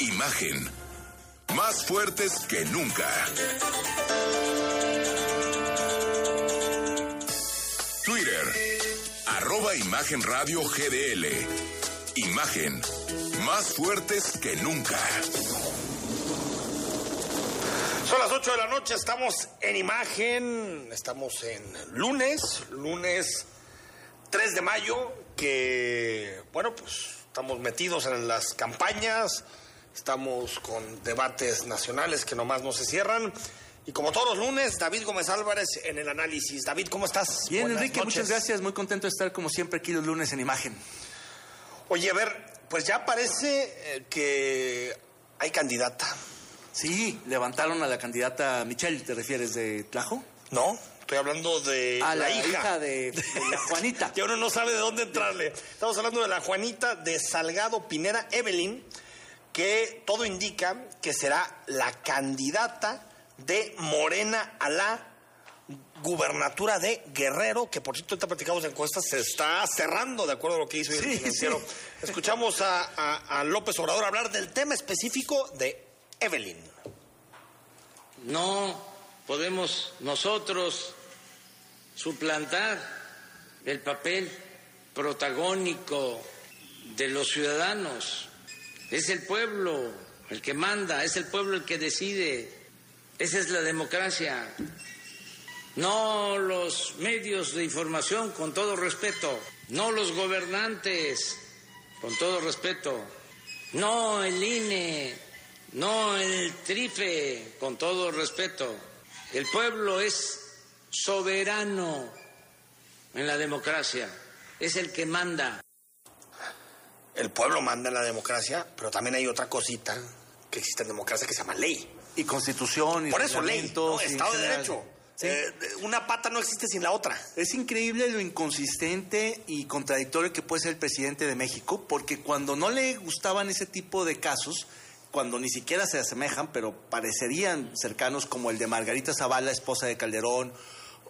Imagen. Más fuertes que nunca. Twitter. Arroba Imagen GDL Imagen. Más fuertes que nunca. Son las 8 de la noche, estamos en imagen, estamos en lunes, lunes 3 de mayo, que, bueno, pues estamos metidos en las campañas, estamos con debates nacionales que nomás no se cierran. Y como todos los lunes, David Gómez Álvarez en el análisis. David, ¿cómo estás? Bien, Buenas Enrique, noches. muchas gracias. Muy contento de estar como siempre aquí los lunes en imagen. Oye, a ver, pues ya parece eh, que hay candidata, Sí, levantaron a la candidata Michelle, ¿te refieres de Tlajo? ¿no? Estoy hablando de A la, la, hija, de, de la Juanita. que uno no sabe de dónde entrarle. Estamos hablando de la Juanita de Salgado Pineda Evelyn, que todo indica que será la candidata de Morena a la gubernatura de Guerrero, que por cierto, ahorita platicamos de encuestas, se está cerrando de acuerdo a lo que hizo hoy el Sí, financiero. sí. Escuchamos a, a- a López Obrador hablar del tema específico de Evelyn. No podemos nosotros suplantar el papel protagónico de los ciudadanos. Es el pueblo el que manda, es el pueblo el que decide. Esa es la democracia. No los medios de información, con todo respeto. No los gobernantes, con todo respeto. No el INE, no el TRIFE, con todo respeto. El pueblo es soberano en la democracia, es el que manda. El pueblo manda en la democracia, pero también hay otra cosita que existe en democracia que se llama ley. Y constitución y Por eso ley, ¿no? Estado de. Derecho. Sí. Eh, una pata no existe sin la otra. Es increíble lo inconsistente y contradictorio que puede ser el presidente de México, porque cuando no le gustaban ese tipo de casos, cuando ni siquiera se asemejan, pero parecerían cercanos, como el de Margarita Zavala, esposa de Calderón,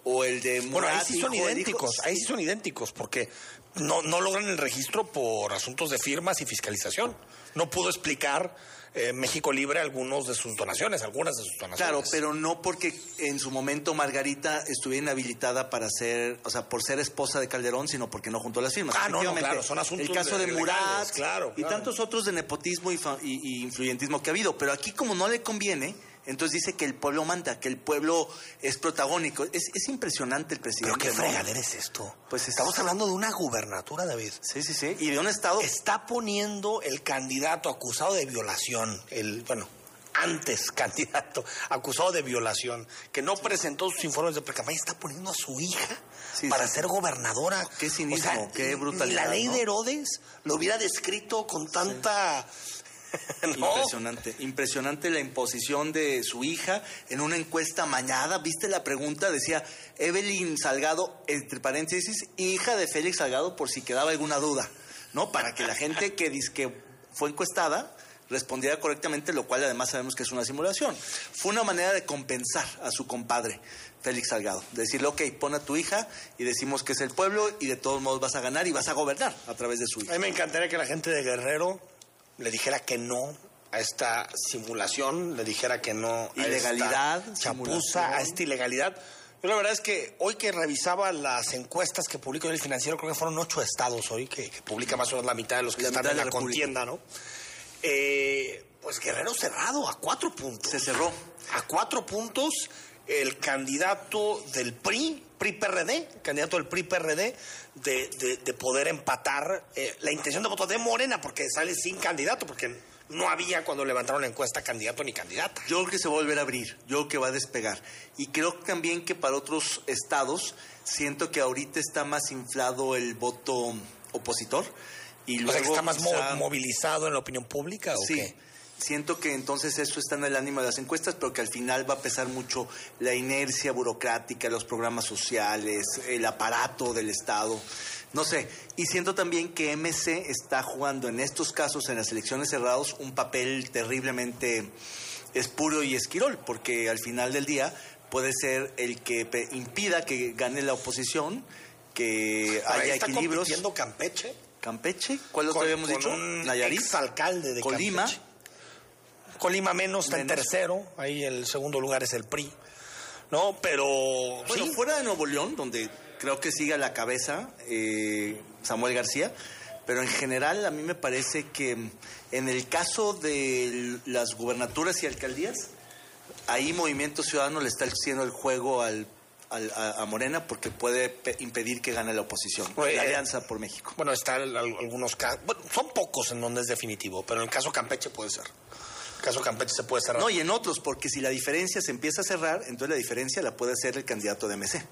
o el de Murat, Bueno, ahí sí son idénticos, ahí sí son idénticos, porque no, no logran el registro por asuntos de firmas y fiscalización. No pudo explicar eh, México Libre algunos de sus donaciones, algunas de sus donaciones. Claro, pero no porque en su momento Margarita estuviera inhabilitada para ser, o sea, por ser esposa de Calderón, sino porque no juntó las firmas. Ah, no, claro, son asuntos El caso de de- Murat legales, claro, y tantos otros de nepotismo y, y- y influyentismo que ha habido. Pero aquí, como no le conviene, entonces dice que el pueblo manda, que el pueblo es protagónico. Es, es impresionante el presidente. Pero qué fregadera es esto. Pues es- estamos hablando de una gubernatura, David. Sí, sí, sí. Y de un estado. Está poniendo el candidato acusado de violación, el, bueno, antes candidato acusado de violación, que no presentó sus informes de precampaña, está poniendo a su hija Sí, para sí. ser gobernadora. Qué cinismo, qué brutalidad, Ni la ley ¿no? de Herodes lo hubiera descrito con tanta... ¿no? Impresionante, impresionante la imposición de su hija en una encuesta mañada. ¿Viste la pregunta? Decía Evelyn Salgado, entre paréntesis, hija de Félix Salgado, por si quedaba alguna duda, ¿no? Para que la gente que que fue encuestada respondiera correctamente, lo cual además sabemos que es una simulación. Fue una manera de compensar a su compadre, Félix Salgado. De decirle, ok, pon a tu hija y decimos que es el pueblo y de todos modos vas a ganar y vas a gobernar a través de su A hija. mí me encantaría que la gente de Guerrero le dijera que no a esta simulación, le dijera que no a Ilegalidad, esta chapuza, simulación. a esta ilegalidad. Yo la verdad es que hoy que revisaba las encuestas que publicó el financiero, creo que fueron ocho estados hoy, que, que publica más o menos la mitad de los que La están en la, la contienda, ¿no? Eh, pues Guerrero cerrado a cuatro puntos. Se cerró. A cuatro puntos el candidato del PRI, PRI-PRD, candidato del PRI-PRD, de, de- de poder empatar eh, la intención de voto de Morena, porque sale sin candidato, porque no había cuando levantaron la encuesta candidato ni candidata. Yo creo que se va a volver a abrir, yo creo que va a despegar. Y creo también que para otros estados, siento que ahorita está más inflado el voto opositor. Y o luego sea, que está más quizá- movilizado en la opinión pública, ¿o Sí. qué? Siento que entonces eso está en el ánimo de las encuestas, pero que al final va a pesar mucho la inercia burocrática, los programas sociales, el aparato del Estado. No sé, y siento también que MC está jugando en estos casos, en las elecciones cerradas, un papel terriblemente espurio y esquirol, porque al final del día puede ser el que impida que gane la oposición, que ahí haya está compitiendo Campeche. Campeche, ¿cuál otro habíamos dicho? un Nayarit. exalcalde de Colima. Campeche. Colima menos, está en tercero. Ahí el segundo lugar es el PRI. No, pero Bueno, sí, fuera de Nuevo León, donde creo que sigue a la cabeza eh, Samuel García, pero en general a mí me parece que en el caso de las gubernaturas y alcaldías, ahí Movimiento Ciudadano le está haciendo el juego al, al- a, a Morena porque puede pe- impedir que gane la oposición, la eh, Alianza por México. Bueno, está el- al- algunos casos. Bueno, son pocos en donde es definitivo, pero en el caso Campeche puede ser. Caso Campeche se puede cerrar. No, y en otros, porque si la diferencia se empieza a cerrar, entonces la diferencia la puede hacer el candidato de MC.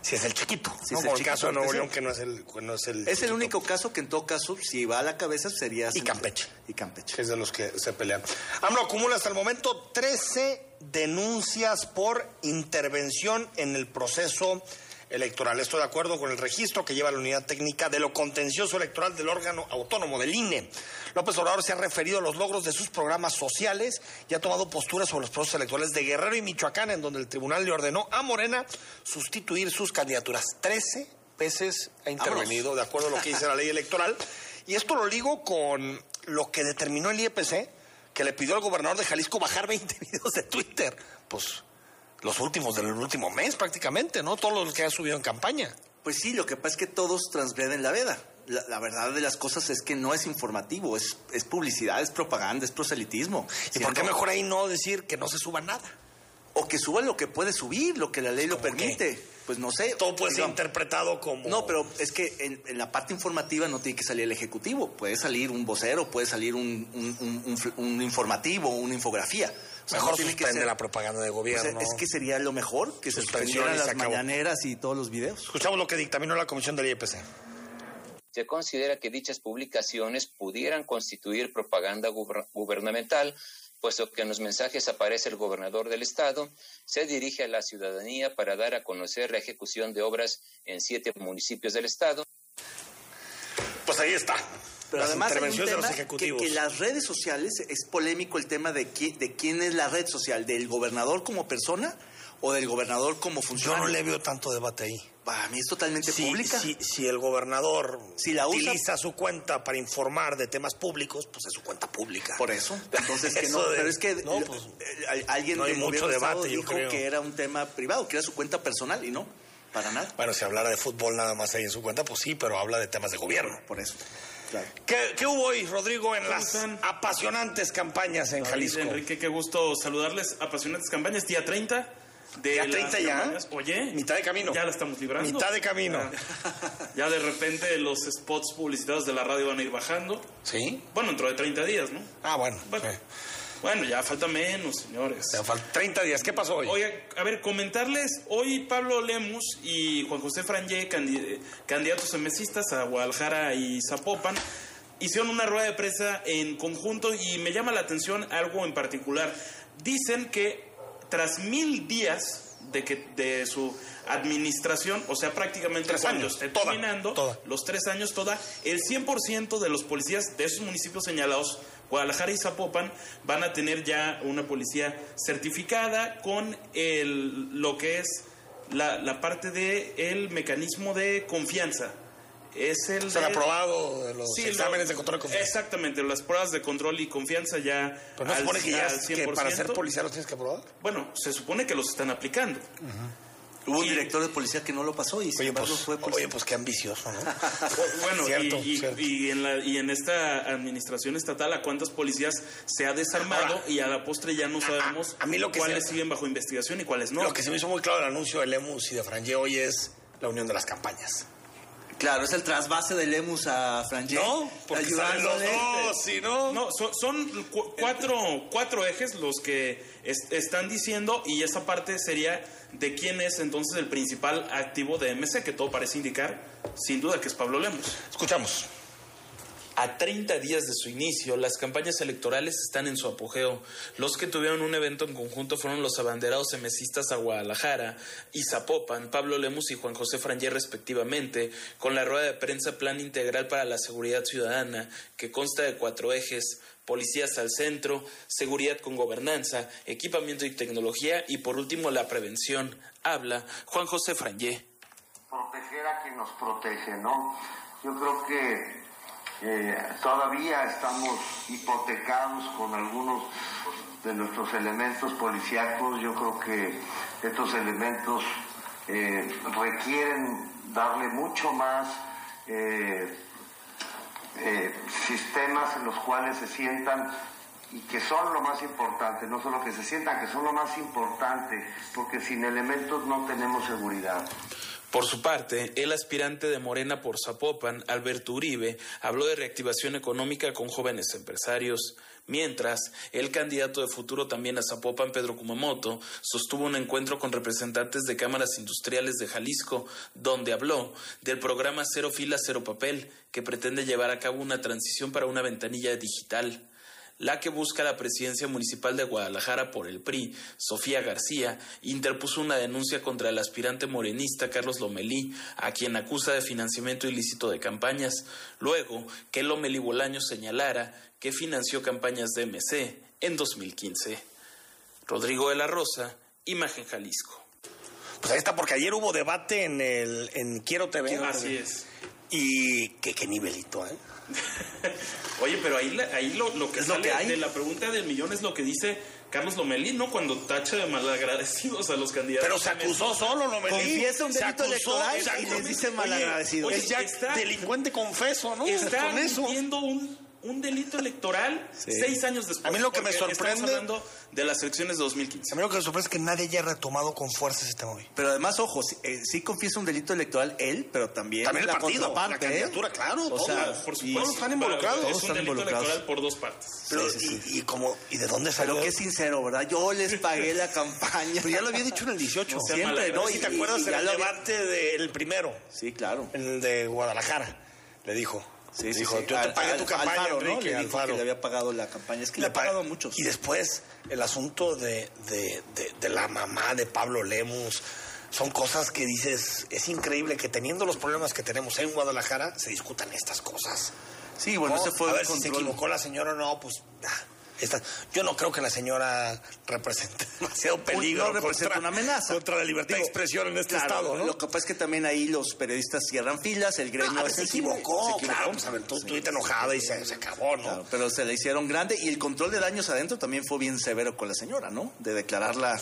si es el chiquito. Si ¿no? es el Como el chiquito, caso de Nuevo León, que no es el. no es el, Es el chiquito, único caso que en todo caso, si va a la cabeza, sería... Y Campeche. Y Campeche. Que es de los que se pelean. AMLO acumula hasta el momento 13 denuncias por intervención en el proceso electoral. Estoy de acuerdo con el registro que lleva la unidad técnica de lo contencioso electoral del órgano autónomo del INE. López Obrador se ha referido a los logros de sus programas sociales y ha tomado posturas sobre los procesos electorales de Guerrero y Michoacán, en donde el tribunal le ordenó a Morena sustituir sus candidaturas. 13 veces ha intervenido, de acuerdo a lo que dice la ley electoral. Y esto lo ligo con lo que determinó el IEPC, que le pidió al gobernador de Jalisco bajar 20 videos de Twitter. Pues los últimos del último mes prácticamente, ¿no? Todos los que ha subido en campaña. Pues sí, lo que pasa es que todos transgreden la veda. La, la verdad de las cosas es que no es informativo, es, es publicidad, es propaganda, es proselitismo. ¿Y por qué mejor ahí no decir que no se suba nada? O que suba lo que puede subir, lo que la ley lo permite. Pues no sé. Todo puede ser interpretado como... No, pero es que en, en la parte informativa no tiene que salir el ejecutivo. Puede salir un vocero, puede salir un, un informativo, una infografía. O sea, Mejor no tiene que ser- la propaganda de sea, gobierno. es que sería lo mejor que se suspendieran las acabó. mañaneras y todos los videos. Escuchamos lo que dictaminó la comisión del IEPC. Se considera que dichas publicaciones pudieran constituir propaganda guber- gubernamental, puesto que en los mensajes aparece el gobernador del estado, se dirige a la ciudadanía para dar a conocer la ejecución de obras en siete municipios del estado. Pues ahí está. Pero Las además hay un intervenciones de los tema que, las redes sociales, es polémico el tema de, qui- de quién es la red social, del gobernador como persona o del gobernador como Yo funcionario. no le veo tanto debate ahí. Para mí es totalmente Si, pública. si- si el gobernador Si la usa- utiliza su cuenta para informar de temas públicos, pues es su cuenta pública. Por eso. Entonces, que no, de- pero es que no, pues, eh, al- alguien no hay del mucho debate, yo dijo creo. que era un tema privado, que era su cuenta personal y no, para nada. Bueno, si hablara de fútbol nada más ahí en su cuenta, pues sí, pero habla de temas de gobierno. Por eso. Claro. ¿Qué, qué hubo hoy, Rodrigo, en las están? apasionantes campañas en Jalisco? Enrique, qué gusto saludarles. Apasionantes campañas, día 30. De ¿Ya las 30 ya? campañas. Oye. Mitad de camino. Ya la estamos librando. Mitad de camino. Ya, ya de repente los spots publicitados de la radio van a ir bajando. ¿Sí? Bueno, dentro de 30 días, ¿no? Ah, bueno. Bueno, sí. Bueno ya falta menos, señores. Ya faltan 30 días. ¿Qué pasó hoy? Oye, a ver, comentarles, hoy Pablo Lemus y Juan José Frangé, candi- candidatos emesistas a Guadalajara y Zapopan, hicieron una rueda de prensa en conjunto y me llama la atención algo en particular. Dicen que tras mil días de, que, de su administración, o sea, prácticamente Tres cuando años, esté toda, terminando, toda. los tres años toda, el 100% de los policías de esos municipios señalados, Guadalajara y Zapopan, van a tener ya una policía certificada con el, lo que es la, la parte del el mecanismo de confianza. Es el ¿Se han de- aprobado de los Sí, exámenes lo- de control de confianza? Exactamente, las pruebas de control y confianza ya. Pero no al- supone que ya al es que para ser 100%. policía los tienes que aprobar. Bueno, se supone que los están aplicando. Hubo un director de policía que no lo pasó y sin Oye, embargo pues, fue policía. oye, pues qué ambicioso, ¿no? Bueno, Cierto, y, y- cierto. y en la, y en esta administración estatal, ¿a cuántas policías se ha desarmado? Ahora, y a la postre ya no sabemos a mí lo que cuáles siguen bajo investigación y cuáles no. Lo que se me hizo muy claro del anuncio de Lemus y de Frangé hoy es la unión de las campañas. Claro, es el trasvase de Lemus a Frangé. No, porque salen los dos, ¿sí, no? No, son, son cu- cuatro, cuatro ejes los que es- están diciendo y esa parte sería de quién es entonces el principal activo de MC, que todo parece indicar, sin duda, que es Pablo Lemos. Escuchamos. A 30 días de su inicio, las campañas electorales están en su apogeo. Los que tuvieron un evento en conjunto fueron los abanderados semesistas a Guadalajara y Zapopan, Pablo Lemus y Juan José Frangé respectivamente, con la rueda de prensa Plan Integral para la Seguridad Ciudadana, que consta de cuatro ejes, policías al centro, seguridad con gobernanza, equipamiento y tecnología y por último la prevención. Habla Juan José Frangé. Proteger a quien nos protege, ¿no? Yo creo que eh, todavía estamos hipotecados con algunos de nuestros elementos policíacos. Yo creo que estos elementos eh, requieren darle mucho más eh, sistemas en los cuales se sientan y que son lo más importante, no solo que se sientan, que son lo más importante, porque sin elementos no tenemos seguridad. Por su parte, el aspirante de Morena por Zapopan, Alberto Uribe, habló de reactivación económica con jóvenes empresarios, mientras el candidato de futuro también a Zapopan, Pedro Kumamoto, sostuvo un encuentro con representantes de cámaras industriales de Jalisco, donde habló del programa Cero Fila, Cero Papel, que pretende llevar a cabo una transición para una ventanilla digital la que busca la presidencia municipal de Guadalajara por el PRI, Sofía García, interpuso una denuncia contra el aspirante morenista Carlos Lomelí, a quien acusa de financiamiento ilícito de campañas, luego que Lomelí Bolaño señalara que financió campañas de MC en 2015. Rodrigo de la Rosa, Imagen Jalisco. Pues ahí está, porque ayer hubo debate en el en Quiero TV. Así es. Y qué, qué nivelito, ¿eh? Oye, pero ahí, ahí lo, que es lo que hay. de la pregunta del millón es lo que dice Carlos Lomelí, ¿no? Cuando tacha de malagradecidos a los candidatos. Pero se acusó solo Lomelí. Confiesa un delito electoral y les dice malagradecidos. es ya delincuente confeso, ¿no? Está Con un un delito electoral seis años después. A mí lo que me sorprende. hablando de las elecciones de 2015. A mí lo que me sorprende es que nadie haya retomado con fuerza este móvil. Pero además, ojo, sí, eh, confiesa un delito electoral él, pero también, también el la partido, la ¿eh? candidatura, claro. O sea, por supuesto. Todos están involucrados. es un delito electoral por dos partes. Pero, y, como, ¿y de dónde salió? Pero qué sincero, ¿verdad? Yo les pagué la campaña. Pero ya lo había dicho en el 18. Siempre, ¿no? Y, te acuerdas del debate del primero. Sí, claro. El de Guadalajara. Le dijo, Sí, sí, Dijo, yo te pagué tu campaña, Alfaro, ¿no? Enrique, le dijo que le había pagado la campaña. Es que le, ha pagado a muchos. Y después, el asunto de, de, de, la mamá de Pablo Lemus. Son cosas que dices, es increíble que teniendo los problemas que tenemos en Guadalajara, se discutan estas cosas. Sí, bueno, se fue A ver si se equivocó la señora o no, pues... yo no creo que la señora represente demasiado peligro. No representa una amenaza. Contra la libertad de expresión en este estado, ¿no? Lo que pasa es que también ahí los periodistas cierran filas, el gremio no, se, equivocó, se equivocó, claro, pues, aventó sí. enojada y se, acabó, ¿no? pero se le hicieron grande y el control de daños adentro también fue bien severo con la señora, ¿no? De declararla,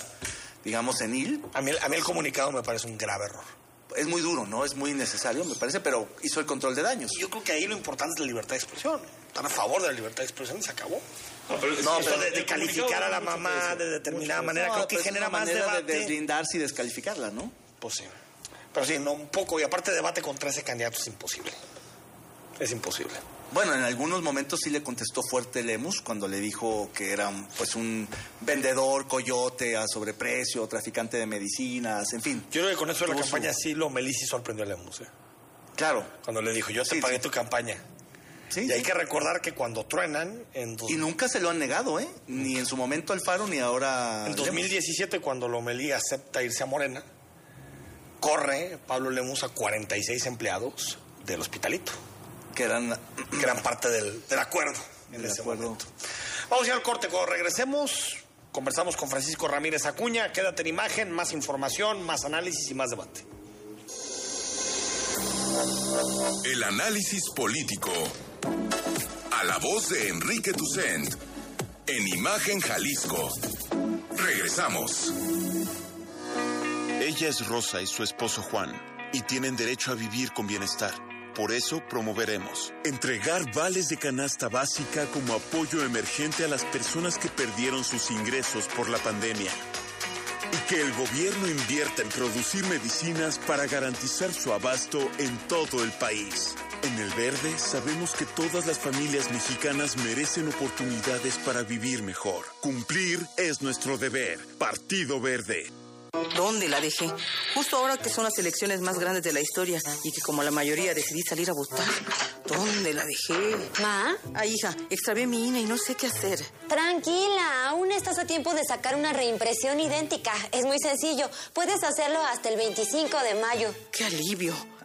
digamos, senil. A mí, a mí el comunicado me parece un grave error es muy duro, ¿no? Es muy innecesario, me parece, pero hizo el control de daños. Yo creo que ahí lo importante es la libertad de expresión. Están a favor de la libertad de expresión y se acabó. No, pero, no, pero de, calificar a la mamá de determinada manera, creo que genera más debate. De deslindarse y descalificarla, ¿no? Pues sí. Pero sí, no, un poco. Y aparte, debate contra ese candidato es imposible. Es imposible. Bueno, en algunos momentos sí le contestó fuerte Lemus cuando le dijo que era pues un vendedor, coyote a sobreprecio, traficante de medicinas, en fin. Yo creo que con eso de la campaña sí lo Melisi sorprendió a Lemus. ¿eh? Claro. Cuando le dijo, yo te pagué tu campaña. Sí, y hay que recordar que cuando truenan... En Y nunca se lo han negado, ¿eh? Ni en su momento Alfaro, ni ahora... En 2017, cuando Lomelí acepta irse a Morena, corre Pablo Lemus a 46 empleados del hospitalito. Que eran, que eran parte del, del acuerdo en ese acuerdo. momento. Vamos a ir al corte. Cuando regresemos, conversamos con Francisco Ramírez Acuña. Quédate en imagen, más información, más análisis y más debate. El análisis político a la voz de Enrique Tucent en Imagen Jalisco. Regresamos. Ella es Rosa y su esposo Juan, y tienen derecho a vivir con bienestar. Por eso promoveremos entregar vales de canasta básica como apoyo emergente a las personas que perdieron sus ingresos por la pandemia. Y que el gobierno invierta en producir medicinas para garantizar su abasto en todo el país. En el verde sabemos que todas las familias mexicanas merecen oportunidades para vivir mejor. Cumplir es nuestro deber. Partido Verde. ¿Dónde la dejé? Justo ahora que son las elecciones más grandes de la historia y que como la mayoría decidí salir a votar. ¿Dónde la dejé? ¿Ma? Ay, hija, extravié mi INE y no sé qué hacer. Tranquila, aún estás a tiempo de sacar una reimpresión idéntica. Es muy sencillo. Puedes hacerlo hasta el 25 de mayo. ¡Qué alivio!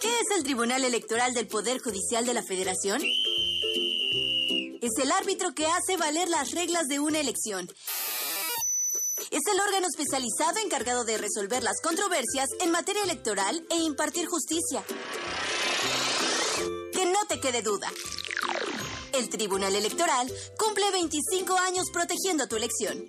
¿Qué es el Tribunal Electoral del Poder Judicial de la Federación? Es el árbitro que hace valer las reglas de una elección. Es el órgano especializado encargado de resolver las controversias en materia electoral e impartir justicia. Que no te quede duda. El Tribunal Electoral cumple 25 años protegiendo tu elección.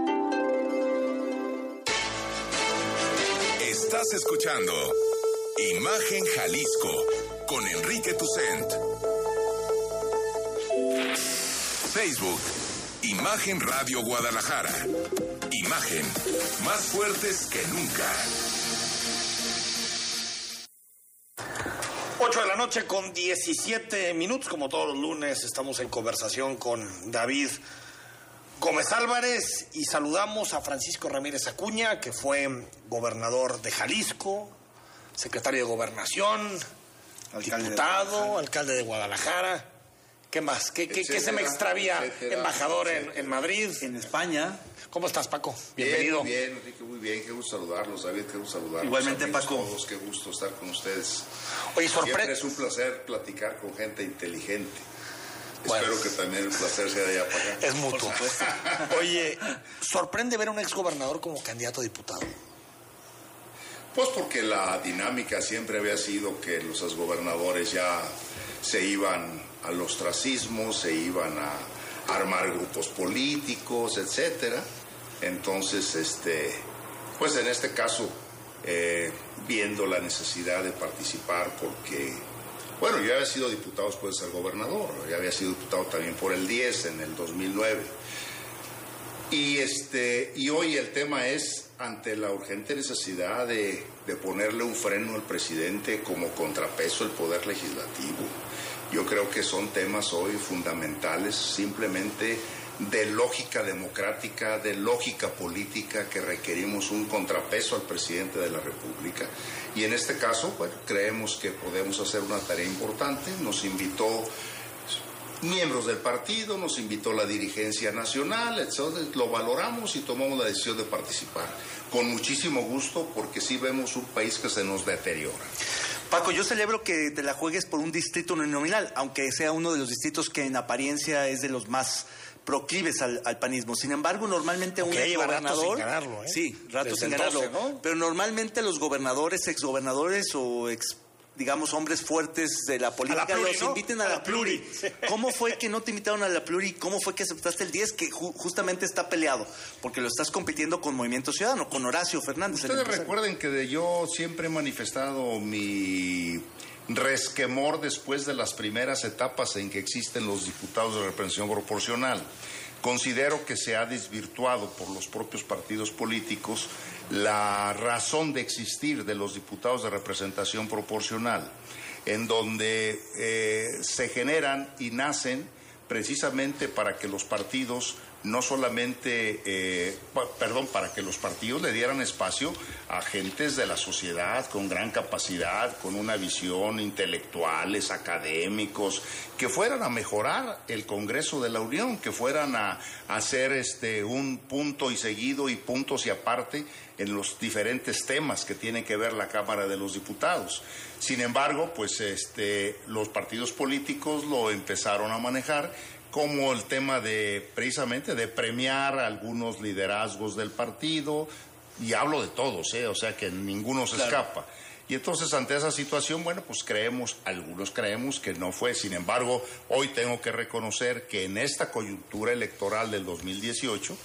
Estás escuchando Imagen Jalisco con Enrique Tucent. Facebook, Imagen Radio Guadalajara. Imagen, más fuertes que nunca. 8 de la noche con 17 minutos, como todos los lunes, estamos en conversación con David Gómez Álvarez y saludamos a Francisco Ramírez Acuña, que fue gobernador de Jalisco, secretario de Gobernación, Alcalde diputado, de alcalde de Guadalajara. ¿Qué más? ¿Qué, qué, qué se me extravía? etcétera, Embajador en, etcétera. en Madrid. En España. ¿Cómo estás, Paco? Bien, Bienvenido. Muy bien, Enrique, muy bien. Qué gusto saludarlos, David, qué gusto saludarlos. Igualmente, Amigos Paco. Todos, qué gusto estar con ustedes. Oye, Siempre sorpre- es un placer platicar con gente inteligente. Bueno. Espero que también el placer sea de allá para acá. Es mutuo. Oye, sorprende ver a un exgobernador como candidato a diputado. Pues porque la dinámica siempre había sido que los exgobernadores ya se iban al ostracismo, se iban a armar grupos políticos, etcétera. Entonces, este, pues en este caso, eh, viendo la necesidad de participar, porque, bueno, yo había sido diputado después de ser gobernador, ya había sido diputado también por el 10 en el 2009. Y, este, y hoy el tema es ante la urgente necesidad de, de ponerle un freno al presidente como contrapeso al poder legislativo. Yo creo que son temas hoy fundamentales, simplemente de lógica democrática, de lógica política, que requerimos un contrapeso al presidente de la República. Y en este caso, bueno, creemos que podemos hacer una tarea importante. Nos invitó miembros del partido, nos invitó la dirigencia nacional, entonces lo valoramos y tomamos la decisión de participar. Con muchísimo gusto, porque sí vemos un país que se nos deteriora. Paco, yo celebro que te la juegues por un distrito uninominal, aunque sea uno de los distritos que en apariencia es de los más proclives al, al panismo. Sin embargo, normalmente un lleva rato gobernador, sin ganarlo, ¿eh? sí, rato Desde sin ganarlo, 12, ¿no? pero normalmente los gobernadores, exgobernadores o ex digamos, hombres fuertes de la política pluri, los ¿no? inviten a, A la, la pluri. pluri. ¿Cómo fue que no te invitaron a la pluri? ¿Cómo fue que aceptaste el 10 que ju- justamente está peleado? Porque lo estás compitiendo con Movimiento Ciudadano, con Horacio Fernández. Ustedes recuerden que de- yo siempre he manifestado mi resquemor después de las primeras etapas en que existen los diputados de representación proporcional. Considero que se ha desvirtuado por los propios partidos políticos la razón de existir de los diputados de representación proporcional, en donde eh, se generan y nacen precisamente para que los partidos no solamente, eh, perdón, para que los partidos le dieran espacio a gentes de la sociedad con gran capacidad, con una visión, intelectuales, académicos, que fueran a mejorar el Congreso de la Unión, que fueran a, hacer este, un punto y seguido y puntos y aparte en los diferentes temas que tiene que ver la Cámara de los Diputados. Sin embargo, pues este, los partidos políticos lo empezaron a manejar como el tema de precisamente de premiar a algunos liderazgos del partido y hablo de todos, ¿eh? o sea que ninguno se Claro. escapa. Y entonces ante esa situación, bueno, pues creemos, algunos creemos que no fue. Sin embargo, hoy tengo que reconocer que en esta coyuntura electoral del 2018,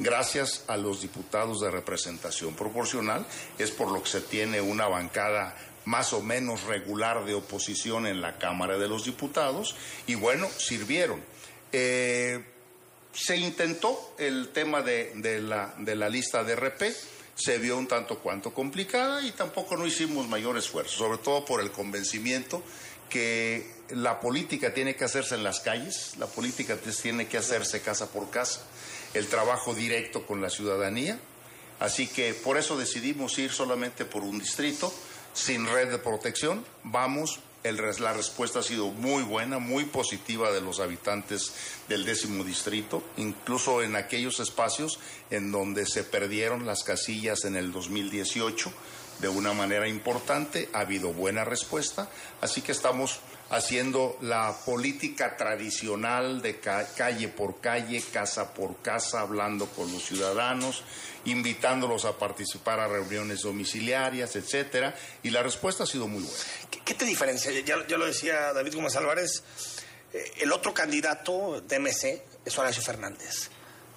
gracias a los diputados de representación proporcional, es por lo que se tiene una bancada más o menos regular de oposición en la Cámara de los Diputados y bueno, sirvieron. Eh, se intentó el tema de, la, de la lista de RP, se vio un tanto cuanto complicada y tampoco no hicimos mayor esfuerzo, sobre todo por el convencimiento que la política tiene que hacerse en las calles, la política te- tiene que hacerse casa por casa, el trabajo directo con la ciudadanía, así que por eso decidimos ir solamente por un distrito, sin red de protección, vamos el la respuesta ha sido muy buena, muy positiva de los habitantes del décimo distrito, incluso en aquellos espacios en donde se perdieron las casillas en el 2018 de una manera importante, ha habido buena respuesta, así que estamos haciendo la política tradicional de ca- calle por calle, casa por casa, hablando con los ciudadanos, invitándolos a participar a reuniones domiciliarias, etcétera, y la respuesta ha sido muy buena. ¿Qué, qué te diferencia? Ya, ya lo decía David Gómez Álvarez, eh, el otro candidato de MC es Horacio Fernández.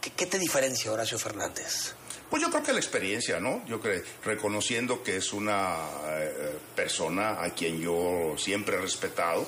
¿Qué, qué te diferencia Horacio Fernández? Pues yo creo que la experiencia, ¿no? Yo creo, reconociendo que es una eh, persona a quien yo siempre he respetado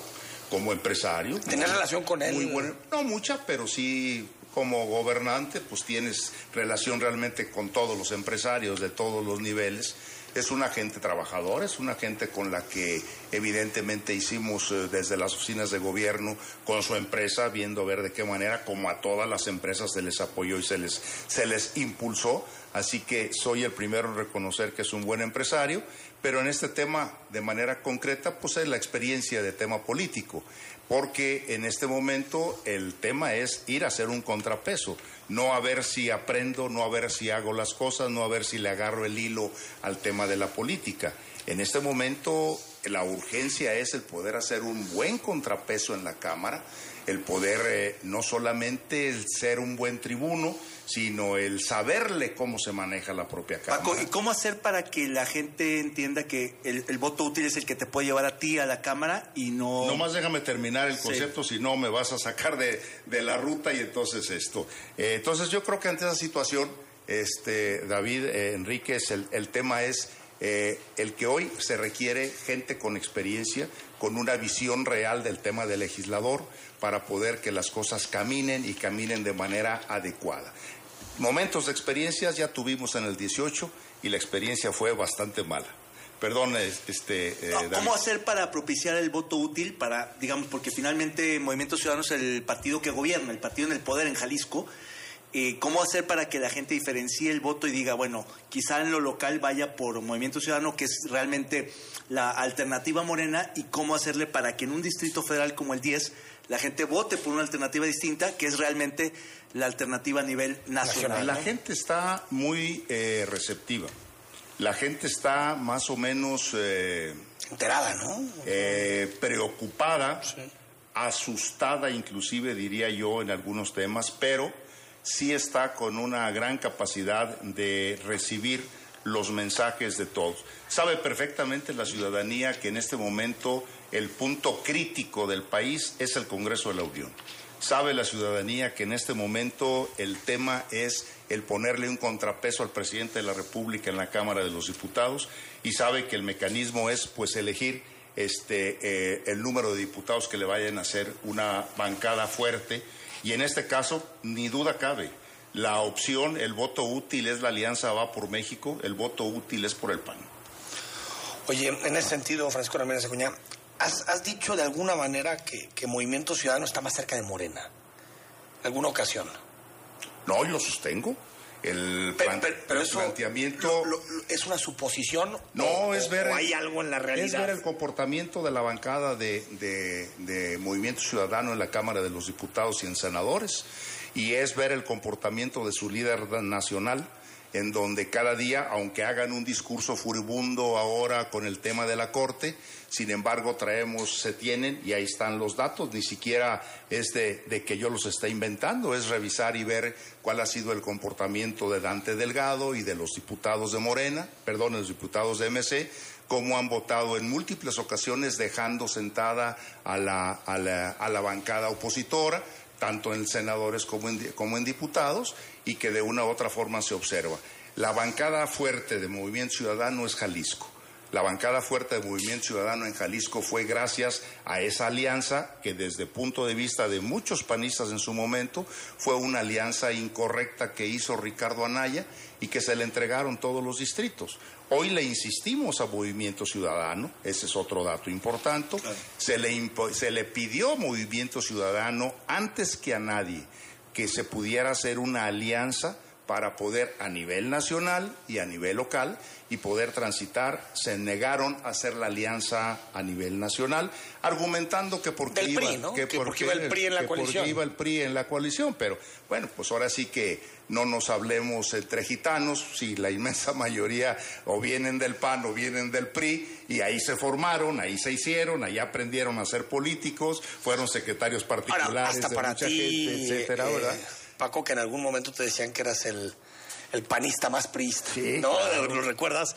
como empresario. ¿Tenías Muy- relación con él? Muy buena, no mucha, pero sí como gobernante, pues tienes relación realmente con todos los empresarios de todos los niveles. Es una gente trabajadora, es una gente con la que evidentemente hicimos eh, desde las oficinas de gobierno con su empresa, viendo ver de qué manera, como a todas las empresas se les apoyó y se les, se les impulsó. Así que soy el primero en reconocer que es un buen empresario, pero en este tema, de manera concreta, pues es la experiencia de tema político, porque en este momento el tema es ir a hacer un contrapeso, no a ver si aprendo, no a ver si hago las cosas, no a ver si le agarro el hilo al tema de la política. En este momento la urgencia es el poder hacer un buen contrapeso en la Cámara, el poder eh, no solamente el ser un buen tribuno, sino el saberle cómo se maneja la propia Cámara. Paco, ¿y cómo hacer para que la gente entienda que el, el voto útil es el que te puede llevar a ti a la Cámara y no... Nomás déjame terminar el Sí. concepto, si no me vas a sacar de, de la ruta y entonces esto. Eh, entonces yo creo que ante esa situación, este, David, eh, Enrique, es el, el tema es eh, el que hoy se requiere gente con experiencia, con una visión real del tema del legislador, para poder que las cosas caminen y caminen de manera adecuada. Momentos de experiencias ya tuvimos en el 18 y la experiencia fue bastante mala. Perdón, es- este, eh, No. ¿Cómo hacer para propiciar el voto útil para, digamos, porque finalmente Movimiento Ciudadano es el partido que gobierna, el partido en el poder en Jalisco? eh, ¿Cómo hacer para que la gente diferencie el voto y diga, bueno, quizá en lo local vaya por Movimiento Ciudadano, que es realmente la alternativa morena, y cómo hacerle para que en un distrito federal como el 10 la gente vote por una alternativa distinta, que es realmente la alternativa a nivel nacional? La gente está muy eh, receptiva. La gente está más o menos... eh, Enterada, ¿no? eh, preocupada, asustada inclusive diría yo en algunos temas, pero sí está con una gran capacidad de recibir los mensajes de todos. Sabe perfectamente la ciudadanía que en este momento el punto crítico del país es el Congreso de la Unión. Sabe la ciudadanía que en este momento el tema es el ponerle un contrapeso al presidente de la República en la Cámara de los Diputados y sabe que el mecanismo es pues elegir este, eh, el número de diputados que le vayan a hacer una bancada fuerte y en este caso ni duda cabe la opción, el voto útil es la alianza va por México, el voto útil es por el PAN. Oye, en ese sentido, Francisco Ramírez Acuña, has, has dicho de alguna manera que, que Movimiento Ciudadano está más cerca de Morena. ¿Alguna ocasión? No, yo lo sostengo. El, Pero, plan- pero- pero el eso planteamiento lo- lo- es una suposición. No, o- es ver. o hay algo en la realidad. Es ver el comportamiento de la bancada de, de- de Movimiento Ciudadano en la Cámara de los Diputados y en senadores. Y es ver el comportamiento de su líder nacional, en donde cada día, aunque hagan un discurso furibundo ahora con el tema de la Corte, sin embargo traemos, se tienen, y ahí están los datos, ni siquiera es de, que yo los esté inventando, es revisar y ver cuál ha sido el comportamiento de Dante Delgado y de los diputados de Morena, perdón, los diputados de MC, cómo han votado en múltiples ocasiones dejando sentada a la, a la, a la bancada opositora, tanto en senadores como en, como en diputados, y que de una u otra forma se observa. La bancada fuerte de Movimiento Ciudadano es Jalisco. La bancada fuerte de Movimiento Ciudadano en Jalisco fue gracias a esa alianza que desde el punto de vista de muchos panistas en su momento fue una alianza incorrecta que hizo Ricardo Anaya y que se le entregaron todos los distritos. Hoy le insistimos a Movimiento Ciudadano, ese es otro dato importante, se, le se le pidió Movimiento Ciudadano antes que a nadie que se pudiera hacer una alianza para poder a nivel nacional y a nivel local y poder transitar, se negaron a hacer la alianza a nivel nacional, argumentando que porque, Del iba, PRI, ¿no? Que porque iba el PRI en la coalición. iba el PRI en la coalición, pero bueno, pues ahora sí que no nos hablemos entre gitanos, si la inmensa mayoría o vienen del PAN o vienen del PRI, y ahí se formaron, ahí se hicieron, ahí aprendieron a ser políticos, fueron secretarios particulares Ahora, hasta de para mucha ti, gente, etcétera, eh, ¿verdad? Paco, que en algún momento te decían que eras el, el panista más priista, ¿no? claro. ¿Lo recuerdas?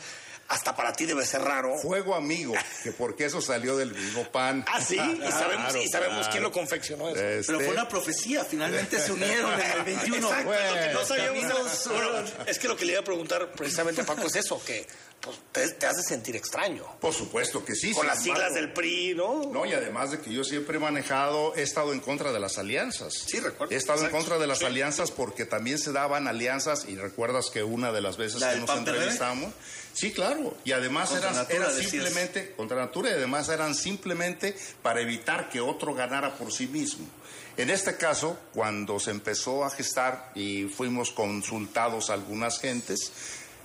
Hasta para ti debe ser raro. Fuego amigo, que porque eso salió del mismo pan. Ah, sí, y sabemos, y sabemos quién lo confeccionó eso. Este- Pero fue una profecía, finalmente se unieron en el 21. Exacto, lo que no sabíamos. Bueno, es que lo que le iba a preguntar precisamente a Paco es eso, que pues, te, te hace sentir extraño. Por supuesto que sí. Con las siglas del PRI, ¿no? No, y además de que yo siempre he manejado, he estado en contra de las alianzas. Sí, recuerdo. He estado Exacto. en contra de las Sí. alianzas porque también se daban alianzas, y recuerdas que una de las veces ¿La que nos entrevistamos, sí, claro, y además Contra eran, natura, eran decías. simplemente, contra natura, y además eran simplemente para evitar que otro ganara por sí mismo. En este caso, cuando se empezó a gestar y fuimos consultados algunas gentes,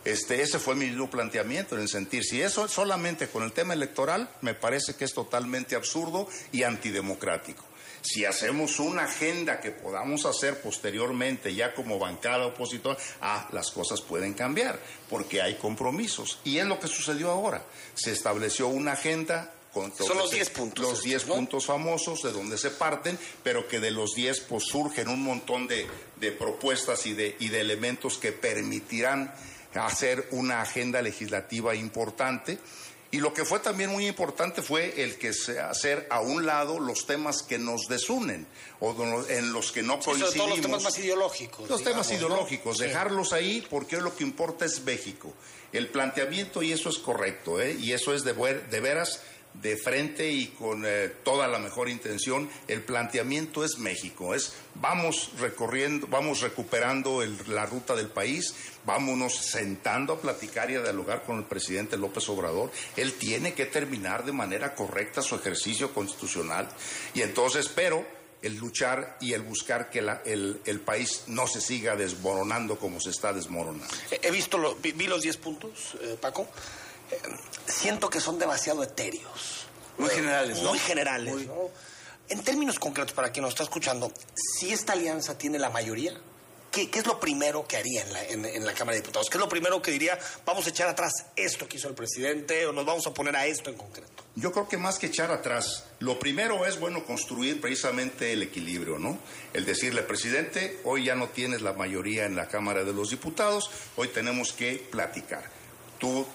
este, ese fue mi mismo planteamiento, en el sentir, si eso es solamente con el tema electoral, me parece que es totalmente absurdo y antidemocrático. Si hacemos una agenda que podamos hacer posteriormente, ya como bancada opositora, ah, las cosas pueden cambiar, porque hay compromisos. Y es lo que sucedió ahora. Se estableció una agenda con Son los se- 10 puntos Los estos, 10 ¿no? puntos famosos de donde se parten, pero que de los 10 pues surgen un montón de, de propuestas y de, y de elementos que permitirán hacer una agenda legislativa importante. Y lo que fue también muy importante fue el que se hacer a un lado los temas que nos desunen o en los que no Sí, sobre coincidimos. todo los temas más ideológicos. Los temas ideológicos, Sí. dejarlos ahí porque hoy lo que importa es México. El planteamiento, y eso es correcto, ¿eh? y eso es de, ver- de veras de frente y con eh, toda la mejor intención, el planteamiento es México, es vamos recorriendo, vamos recuperando el- la ruta del país, vámonos sentando a platicar y a dialogar con el presidente López Obrador. Él tiene que terminar de manera correcta su ejercicio constitucional y entonces, pero el luchar y el buscar que la- el, el país no se siga desmoronando como se está desmoronando. He- visto, lo- vi, vi los 10 puntos, eh, Paco. Siento que son demasiado etéreos. Muy generales, ¿no? Muy generales, Muy- ¿no? En términos concretos, para quien nos está escuchando, si esta alianza tiene la mayoría, ¿qué, qué es lo primero que haría en la, en- en la Cámara de Diputados? ¿Qué es lo primero que diría, vamos a echar atrás esto que hizo el presidente o nos vamos a poner a esto en concreto? Yo creo que más que echar atrás, lo primero es, bueno, construir precisamente el equilibrio, ¿no? El decirle, presidente, hoy ya no tienes la mayoría en la Cámara de los Diputados, hoy tenemos que platicar. Tú,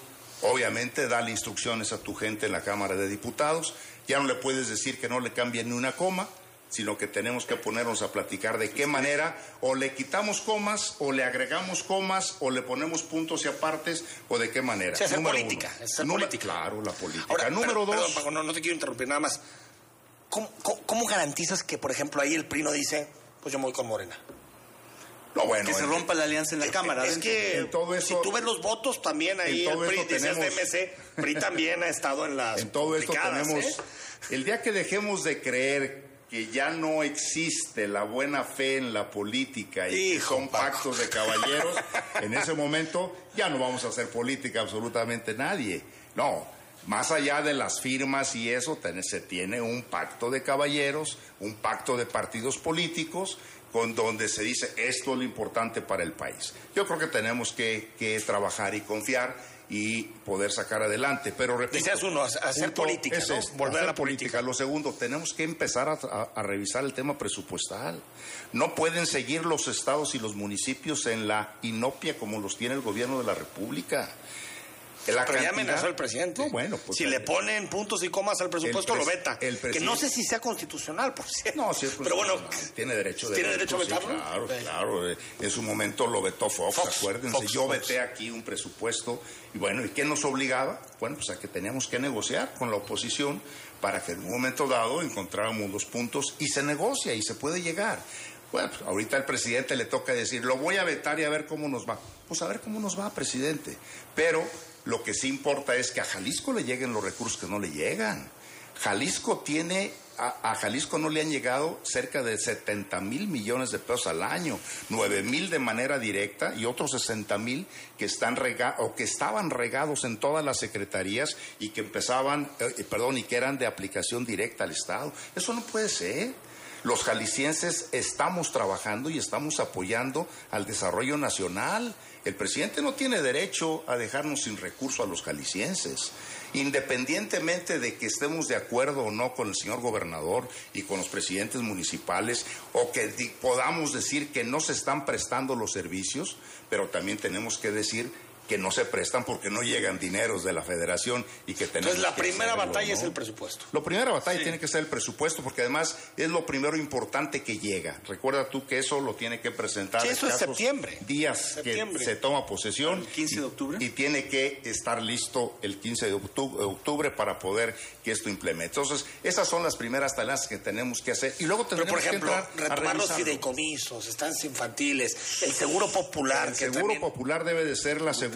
obviamente, dale instrucciones a tu gente en la Cámara de Diputados. Ya no le puedes decir que no le cambien ni una coma, sino que tenemos que ponernos a platicar de qué manera o le quitamos comas, o le agregamos comas, o le ponemos puntos y apartes, o de qué manera. Sí, Número política, uno. Número- política. Claro, la política. Ahora, Número pero- dos. perdón, Paco, no, no te quiero interrumpir nada más. ¿Cómo, cómo, cómo garantizas que, por ejemplo, ahí el PRI no dice, pues yo me voy con Morena? No, bueno, que se en- rompa la alianza en la Cámara. Es que en todo eso- si tú ves los votos también ahí, en el PRI, tenemos- de MC, PRI también ha estado en las En todo esto tenemos, ¿eh? el día que dejemos de creer que ya no existe la buena fe en la política y que son pactos de caballeros, en ese momento ya no vamos a hacer política absolutamente nadie. No, más allá de las firmas y eso, se tiene un pacto de caballeros, un pacto de partidos políticos, con donde se dice esto es lo importante para el país. Yo creo que tenemos que, que trabajar y confiar y poder sacar adelante. Pero repito, Decías uno, hacer política, es, Volver hacer a la política. Lo segundo, tenemos que empezar a, a- a revisar el tema presupuestal. No pueden seguir los estados y los municipios en la inopia como los tiene el gobierno de la República. La Pero ya cantidad- amenazó el presidente. No, bueno, pues, si le ponen puntos y comas al presupuesto, lo veta. el que no sé si sea constitucional, por cierto. No, sí es Pero bueno, constitucional. tiene derecho de ¿tiene veto, derecho a sí, vetarlo? claro, Sí. claro. Eh, En su momento lo vetó Fox, Fox, acuérdense. Fox, Yo Fox. veté aquí un presupuesto y bueno, ¿y qué nos obligaba? Bueno, pues a que teníamos que negociar con la oposición para que en un momento dado encontráramos los puntos y se negocia y se puede llegar. Bueno, pues ahorita al presidente le toca decir, lo voy a vetar y a ver cómo nos va. Pues a ver cómo nos va, presidente. Pero lo que sí importa es que a Jalisco le lleguen los recursos que no le llegan. Jalisco tiene, a, Jalisco no le han llegado cerca de 70 mil millones de pesos al año, 9 mil de manera directa y otros 60 mil que están rega o que estaban regados en todas las secretarías y que empezaban, eh, perdón, y que eran de aplicación directa al Estado. Eso no puede ser. Los jaliscienses estamos trabajando y estamos apoyando al desarrollo nacional. El presidente no tiene derecho a dejarnos sin recurso a los jaliscienses. Independientemente de que estemos de acuerdo o no con el señor gobernador y con los presidentes municipales, o que podamos decir que no se están prestando los servicios, pero también tenemos que decir que no se prestan porque no llegan dineros de la federación y que tenemos Entonces, la que primera hacerlo, batalla ¿no? es el presupuesto. La primera batalla tiene que ser el presupuesto porque además es lo primero importante que llega. Recuerda tú que eso lo tiene que presentar Sí, eso es septiembre. días Septiembre. que se toma posesión. ¿El 15 de octubre? Y tiene que estar listo el 15 de octu- octubre para poder que esto implemente. Entonces, esas son las primeras tareas que tenemos que hacer. Y luego Pero, tenemos por ejemplo, que entrar a retomar los revisarlo. fideicomisos, estancias infantiles, el seguro popular. El que seguro también- popular debe de ser la segunda,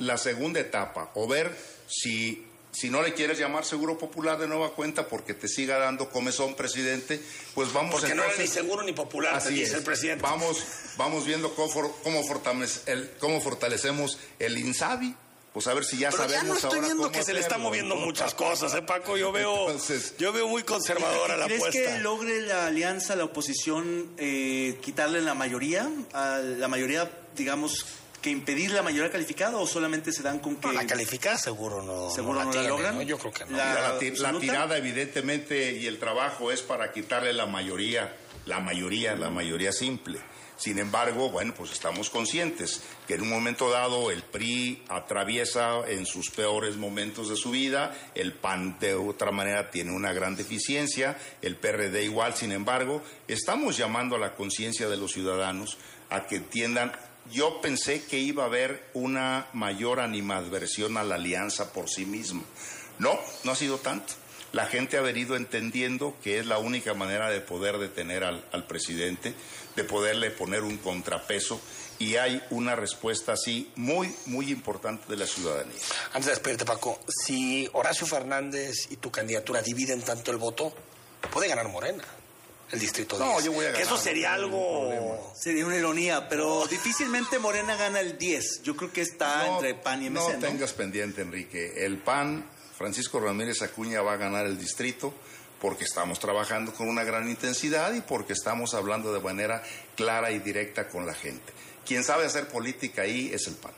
la segunda etapa, o ver si, si no le quieres llamar seguro popular de nueva cuenta porque te siga dando comezón, presidente, pues vamos Porque no entonces- ni seguro ni popular, te Así dice es. el presidente. Vamos, vamos viendo cómo, for- cómo, fortalece- el- cómo fortalecemos el INSABI. Pues a ver si ya Pero ya sabemos no estoy ahora viendo cómo que se le están hacerlo, moviendo muchas cosas, ¿eh, Paco? Yo veo, yo veo muy conservadora la ¿Crees apuesta. que logre la alianza, la oposición, eh, quitarle la mayoría? A la mayoría, digamos, que impedir la mayoría calificada o solamente se dan con que. la calificada seguro no, ¿Seguro no no la la tiene, logran? ¿no? Yo creo que no. La, ti- la tirada, evidentemente, y el trabajo es para quitarle la mayoría, la mayoría, la mayoría simple. Sin embargo, bueno, pues estamos conscientes que en un momento dado el PRI atraviesa en sus peores momentos de su vida, el PAN de otra manera tiene una gran deficiencia, el PRD igual, sin embargo, estamos llamando a la conciencia de los ciudadanos a que entiendan yo pensé que iba a haber una mayor animadversión a la alianza por sí misma. No, no ha sido tanto. La gente ha venido entendiendo que es la única manera de poder detener al, al presidente, de poderle poner un contrapeso y hay una respuesta así muy, muy importante de la ciudadanía. Antes de despedirte, Paco, si Horacio Fernández y tu candidatura dividen tanto el voto, puede ganar Morena, el distrito No, 10. yo voy a Que ganar, Eso sería no algo... Sería una ironía, pero difícilmente Morena gana el 10. Yo creo que está No, entre PAN y MC. no tengas pendiente, Enrique. El PAN, Francisco Ramírez Acuña va a ganar el distrito porque estamos trabajando con una gran intensidad y porque estamos hablando de manera clara y directa con la gente. Quien sabe hacer política ahí es el PAN.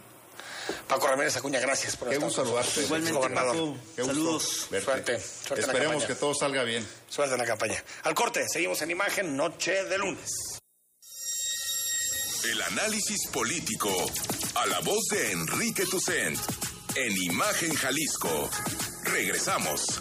Paco Ramírez Acuña, gracias por Qué estar gusto saludarte. Igualmente, gobernador. Qué gusto Saludos. Suerte, suerte Esperemos que todo salga bien. Suerte en la campaña. Al corte, seguimos en imagen, noche de lunes. El análisis político. A la voz de Enrique Tucent. en Imagen Jalisco. Regresamos.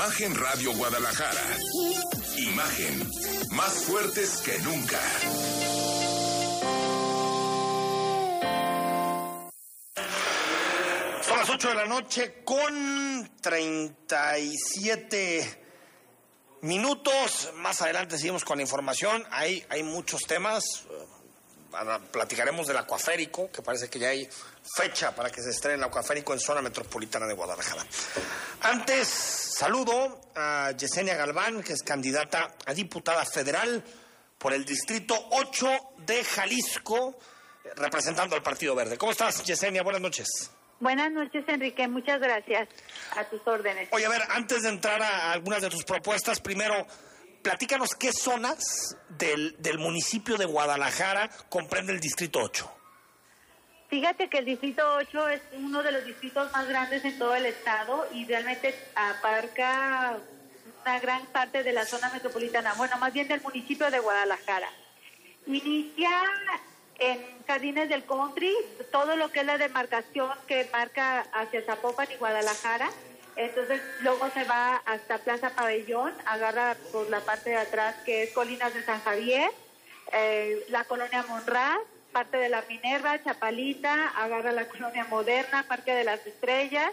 Imagen Radio Guadalajara. Imagen, más fuertes que nunca. Son las 8 de la noche con 37 minutos. Más adelante seguimos con la información. Hay, hay muchos temas. Platicaremos del acuaférico, que parece que ya hay fecha para que se estrene el acuaférico en zona metropolitana de Guadalajara. Antes, saludo a Yesenia Galván, que es candidata a diputada federal por el Distrito 8 de Jalisco, representando al Partido Verde. ¿Cómo estás, Yesenia? Buenas noches. Buenas noches, Enrique. Muchas gracias. A tus órdenes. Oye, a ver, antes de entrar a algunas de tus propuestas, primero, platícanos qué zonas del, del municipio de Guadalajara comprende el Distrito 8. Fíjate que el Distrito 8 es uno de los distritos más grandes en todo el estado y realmente abarca una gran parte de la zona metropolitana, bueno, más bien del municipio de Guadalajara. Inicia en Jardines del Country, todo lo que es la demarcación que marca hacia Zapopan y Guadalajara. Entonces luego se va hasta Plaza Pabellón, agarra por la parte de atrás que es Colinas de San Javier, eh, la colonia Monraz, parte de la Minerva, Chapalita, agarra la colonia Moderna, Parque de las Estrellas.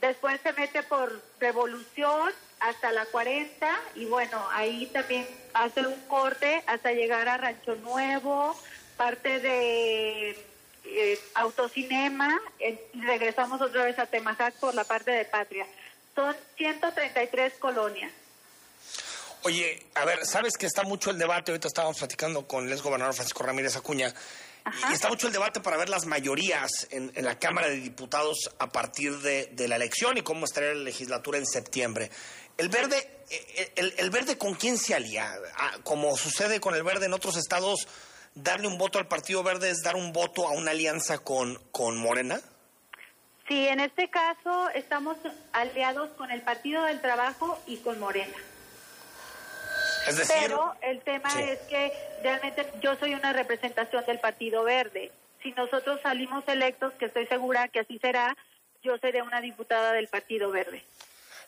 Después se mete por Revolución hasta la 40 y bueno, ahí también hace un corte hasta llegar a Rancho Nuevo, parte de eh, Autocinema, eh, regresamos otra vez a Temajac por la parte de Patria. Son 133 colonias. Oye, a ver, sabes que está mucho el debate, ahorita estábamos platicando con el ex gobernador Francisco Ramírez Acuña, y está mucho el debate para ver las mayorías en, en la Cámara de Diputados a partir de, de, la elección y cómo estaría la legislatura en septiembre. El verde, el, el verde con quién se alía? Ah, como sucede con el verde en otros estados, darle un voto al Partido Verde es dar un voto a una alianza con, con Morena. Sí, en este caso estamos aliados con el Partido del Trabajo y con Morena. Es decir, Pero el tema Sí. es que realmente yo soy una representación del Partido Verde. Si nosotros salimos electos, que estoy segura que así será, yo seré una diputada del Partido Verde.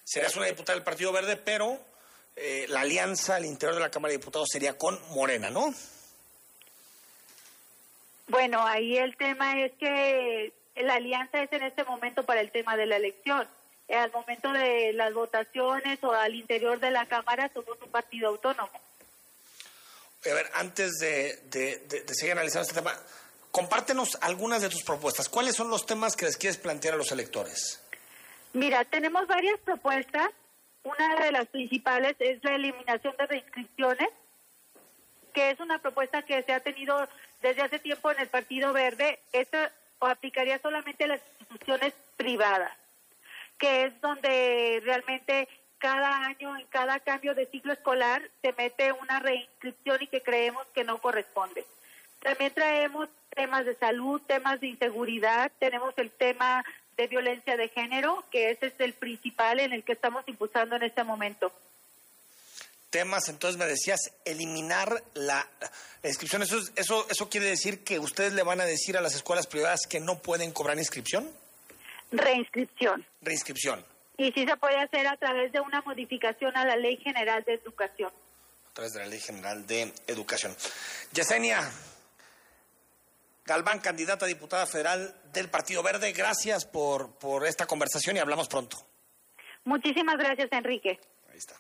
serás una diputada del Partido Verde, pero eh, la alianza al interior de la Cámara de Diputados sería con Morena, ¿no? Bueno, ahí el tema es que la alianza es en este momento para el tema de la elección. Al momento de las votaciones o al interior de la Cámara somos un partido autónomo. A ver, antes de, de- de- de seguir analizando este tema, compártenos algunas de tus propuestas. ¿Cuáles son los temas que les quieres plantear a los electores? Mira, tenemos varias propuestas. Una de las principales es la eliminación de reinscripciones, que es una propuesta que se ha tenido desde hace tiempo en el Partido Verde. Esto aplicaría solamente a las instituciones privadas, que es donde realmente cada año, en cada cambio de ciclo escolar, se mete una reinscripción y que creemos que no corresponde. También traemos temas de salud, temas de inseguridad, tenemos el tema de violencia de género, que ese es el principal en el que estamos impulsando en este momento. Temas, entonces me decías, eliminar la, la inscripción. ¿Eso, es- eso, ¿Eso quiere decir que ustedes le van a decir a las escuelas privadas que no pueden cobrar inscripción? Reinscripción. Reinscripción, Y sí se puede hacer a través de una modificación a la Ley General de Educación. a través de la Ley General de Educación. Yesenia Galván, candidata a diputada federal del Partido Verde, gracias por, por esta conversación y hablamos pronto. Muchísimas gracias, Enrique. Ahí está.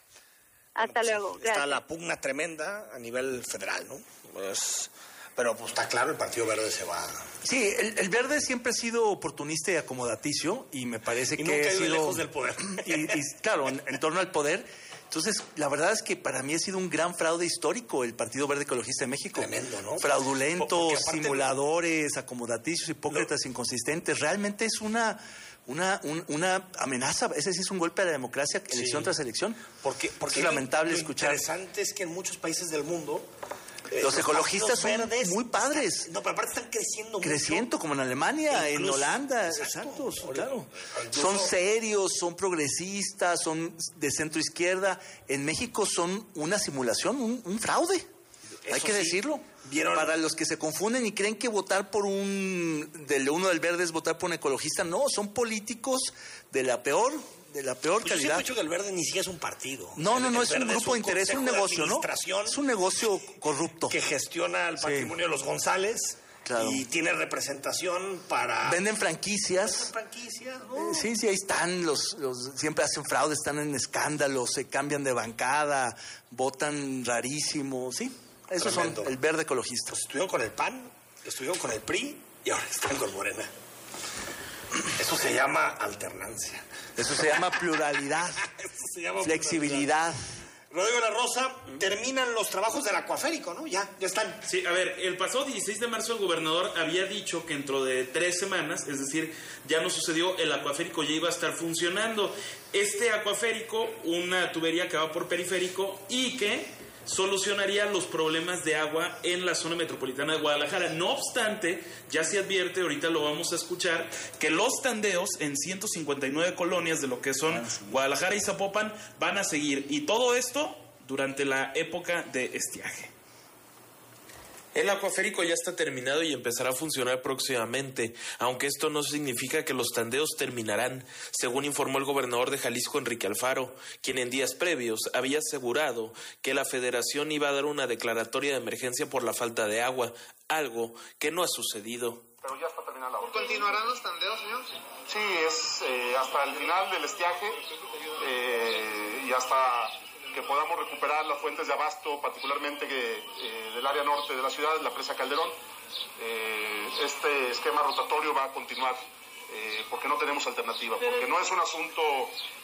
Hasta luego. Está Gracias. la pugna tremenda a nivel federal, ¿no? Pues, pero pues está claro, el Partido Verde se va. Sí, el, el verde siempre ha sido oportunista y acomodaticio y me parece Y que nunca ha ha ido sido lejos del poder. Y, y, claro, en, en torno al poder. Entonces, la verdad es que para mí ha sido un gran fraude histórico el Partido Verde Ecologista de México. Tremendo, ¿no? Fraudulentos, simuladores, acomodaticios, hipócritas, inconsistentes. Realmente es una, una, un- una amenaza. Ese sí es un golpe a la democracia, elección Sí. tras elección. Porque, porque es lamentable lo escuchar. interesante es que en muchos países del mundo. eh, Los ecologistas son verdes muy padres. No, pero aparte están creciendo mucho. creciendo como en Alemania, en Incluso- Holanda, exacto. claro. Incluso- Son serios, son progresistas, son de centro izquierda. En México son una simulación, un, un fraude. Hay que sí, decirlo. ¿Vieron? Para los que se confunden y creen que votar por un del uno del verde es votar por un ecologista, no, son políticos de la peor, de la peor Pues yo calidad. he dicho que el verde ni siquiera es un partido. No, El- no, no, es un grupo de interés, es un negocio, ¿no? Es un negocio corrupto. que gestiona el Sí. patrimonio de los González Claro. y tiene representación para Venden franquicias. franquicias, ¿no? Eh, Sí, sí, ahí están, los, los- siempre hacen fraude, están en escándalos, se cambian de bancada, votan rarísimo, sí. Esos Tremendo. son el verde ecologista. Pues estuvieron con el PAN, estuvieron con el PRI y ahora están con Morena. Eso se llama alternancia. Eso se llama pluralidad, Eso se llama flexibilidad. Rodrigo La Rosa, terminan los trabajos del acuaférico, ¿no? Ya, ya están. Sí, a ver, el pasado 16 de marzo el gobernador había dicho que dentro de tres semanas, es decir, ya no sucedió, el acuaférico ya iba a estar funcionando. Este acuaférico, una tubería que va por periférico y que solucionaría los problemas de agua en la zona metropolitana de Guadalajara. No obstante, ya se advierte, ahorita lo vamos a escuchar, que los tandeos en 159 colonias de lo que son Guadalajara y Zapopan van a seguir. Y todo esto durante la época de estiaje. El acuaférico ya está terminado y empezará a funcionar próximamente, aunque esto no significa que los tandeos terminarán, según informó el gobernador de Jalisco Enrique Alfaro, quien en días previos había asegurado que la federación iba a dar una declaratoria de emergencia por la falta de agua, algo que no ha sucedido. Pero ya está terminada la obra. ¿Continuarán los tandeos, señor? Sí, es eh, hasta el final del estiaje eh, y hasta que podamos recuperar las fuentes de abasto, particularmente que, eh, del área norte de la ciudad, la presa Calderón. Eh, este esquema rotatorio va a continuar eh, porque no tenemos alternativa, porque no es un asunto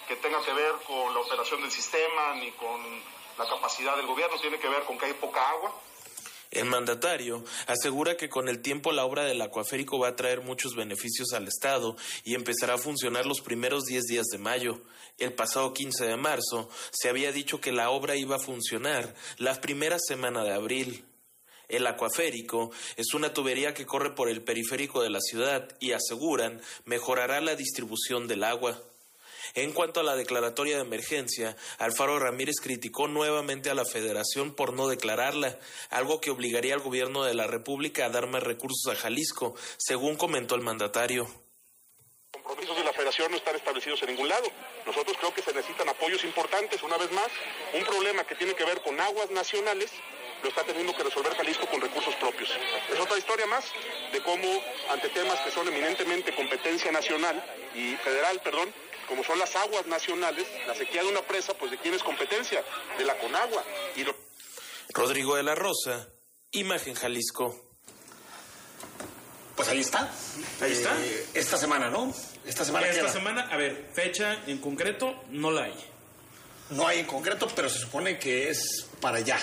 que tenga que ver con la operación del sistema ni con la capacidad del gobierno, tiene que ver con que hay poca agua. El mandatario asegura que con el tiempo la obra del acuaférico va a traer muchos beneficios al Estado y empezará a funcionar los primeros 10 días de mayo. El pasado 15 de marzo se había dicho que la obra iba a funcionar la primera semana de abril. El acuaférico es una tubería que corre por el periférico de la ciudad y aseguran mejorará la distribución del agua. En cuanto a la declaratoria de emergencia, Alfaro Ramírez criticó nuevamente a la federación por no declararla, algo que obligaría al gobierno de la República a dar más recursos a Jalisco, según comentó el mandatario. Los compromisos de la federación no están establecidos en ningún lado. Nosotros creo que se necesitan apoyos importantes, una vez más. Un problema que tiene que ver con aguas nacionales lo está teniendo que resolver Jalisco con recursos propios. Es otra historia más de cómo ante temas que son eminentemente competencia nacional y federal, perdón, como son las aguas nacionales, la sequía de una presa, pues de quién es competencia, de la Conagua. Y lo... Rodrigo de la Rosa, Imagen Jalisco. Pues ahí está. Ahí está. Eh, esta semana, ¿no? Esta semana. Esta queda. semana, a ver, fecha en concreto no la hay. No hay en concreto, pero se supone que es para allá.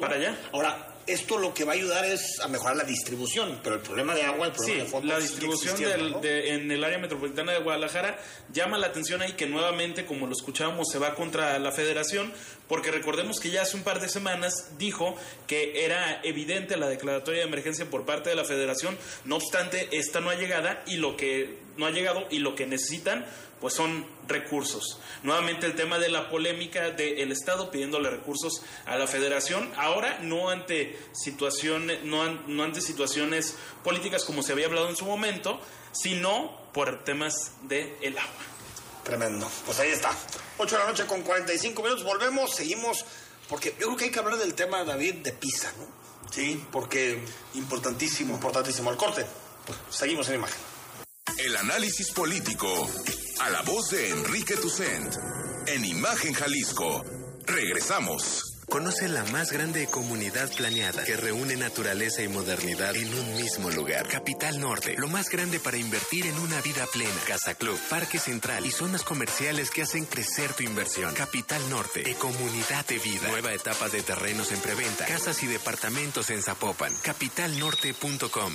¿Para allá? Ahora, esto lo que va a ayudar es a mejorar la distribución, pero el problema de agua, el problema Sí, de fondo la distribución del- ¿no? de- en el área metropolitana de Guadalajara llama la atención ahí que nuevamente, como lo escuchábamos, se va contra la federación, porque recordemos que ya hace un par de semanas dijo que era evidente la declaratoria de emergencia por parte de la federación, no obstante, esta no ha llegado y lo que no ha llegado y lo que necesitan pues son recursos. Nuevamente el tema de la polémica del Estado pidiéndole recursos a la Federación, ahora no ante situaciones, no, no ante situaciones políticas como se había hablado en su momento, sino por temas del el agua. Tremendo. Pues ahí está. 8 de la noche con 45 minutos. Volvemos, seguimos. Porque yo creo que hay que hablar del tema, David, de Pisa, ¿no? Sí, porque. Importantísimo. Importantísimo. Al corte. Seguimos en imagen. El análisis político. A la voz de Enrique Tucent. En Imagen Jalisco. Regresamos. Conoce la más grande comunidad planeada que reúne naturaleza y modernidad en un mismo lugar. Capital Norte, lo más grande para invertir en una vida plena. Casa Club, Parque Central y zonas comerciales que hacen crecer tu inversión. Capital Norte, de comunidad de vida. Nueva etapa de terrenos en preventa. Casas y departamentos en Zapopan. Capitalnorte.com.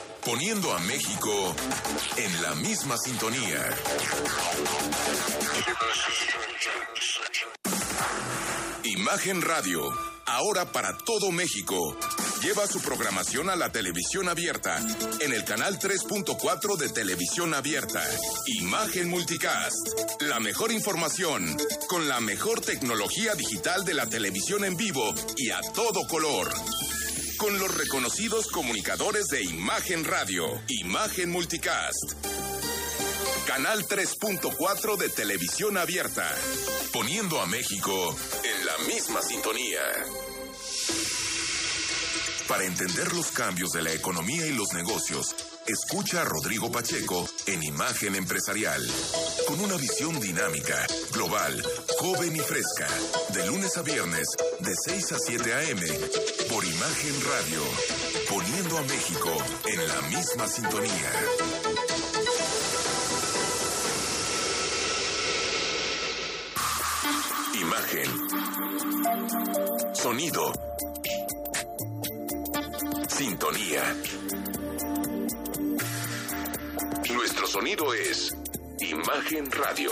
poniendo a México en la misma sintonía. Imagen Radio, ahora para todo México. Lleva su programación a la televisión abierta en el canal 3.4 de televisión abierta. Imagen Multicast, la mejor información con la mejor tecnología digital de la televisión en vivo y a todo color. Con los reconocidos comunicadores de Imagen Radio, Imagen Multicast. Canal 3.4 de televisión abierta, poniendo a México en la misma sintonía. Para entender los cambios de la economía y los negocios, escucha a Rodrigo Pacheco en Imagen Empresarial, con una visión dinámica, global, joven y fresca, de lunes a viernes, de 6 a 7 a.m., por Imagen Radio, poniendo a México en la misma sintonía. Imagen. Sonido. Sintonía. Nuestro sonido es Imagen Radio.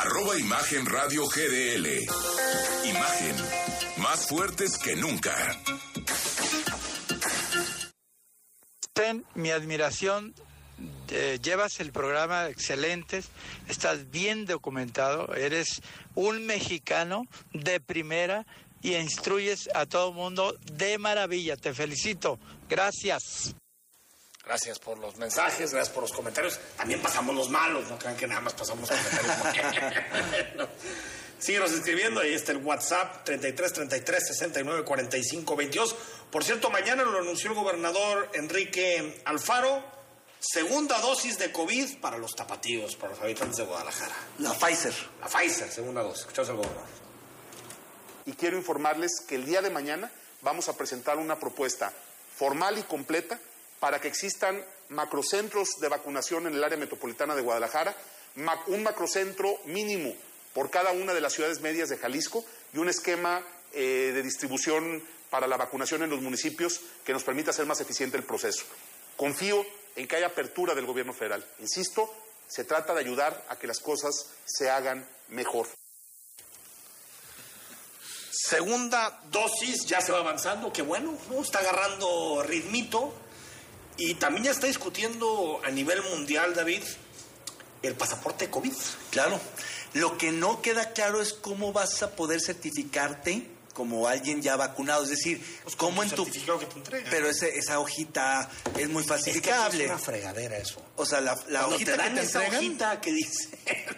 arroba Imagen Radio GDL. Imagen, más fuertes que nunca. Ten mi admiración. eh, llevas el programa excelente, estás bien documentado, eres un mexicano de primera y instruyes a todo el mundo de maravilla. Te felicito. Gracias. Gracias por los mensajes, gracias por los comentarios. También pasamos los malos, no crean que nada más pasamos comentarios. Síguenos escribiendo, ahí está el WhatsApp 33 33 69 45 22. Por cierto, mañana lo anunció el gobernador Enrique Alfaro, segunda dosis de COVID para los tapatíos, para los habitantes de Guadalajara. La Pfizer. La Pfizer, segunda dosis. Escuchamos al gobernador. Y quiero informarles que el día de mañana vamos a presentar una propuesta formal y completa para que existan macrocentros de vacunación en el área metropolitana de Guadalajara, un macrocentro mínimo por cada una de las ciudades medias de Jalisco y un esquema eh, de distribución para la vacunación en los municipios que nos permita hacer más eficiente el proceso. Confío en que haya apertura del gobierno federal. Insisto, se trata de ayudar a que las cosas se hagan mejor. Segunda dosis, ya se va avanzando, qué bueno, ¿no? está agarrando ritmito. Y también ya está discutiendo a nivel mundial, David, el pasaporte COVID. Claro. Lo que no queda claro es cómo vas a poder certificarte como alguien ya vacunado, es decir, Pues cómo en tu certificado que te pero ese, esa hojita es muy falsificable. Es una fregadera eso. O sea, la, hojita te dan que te esa entregan, hojita que dice.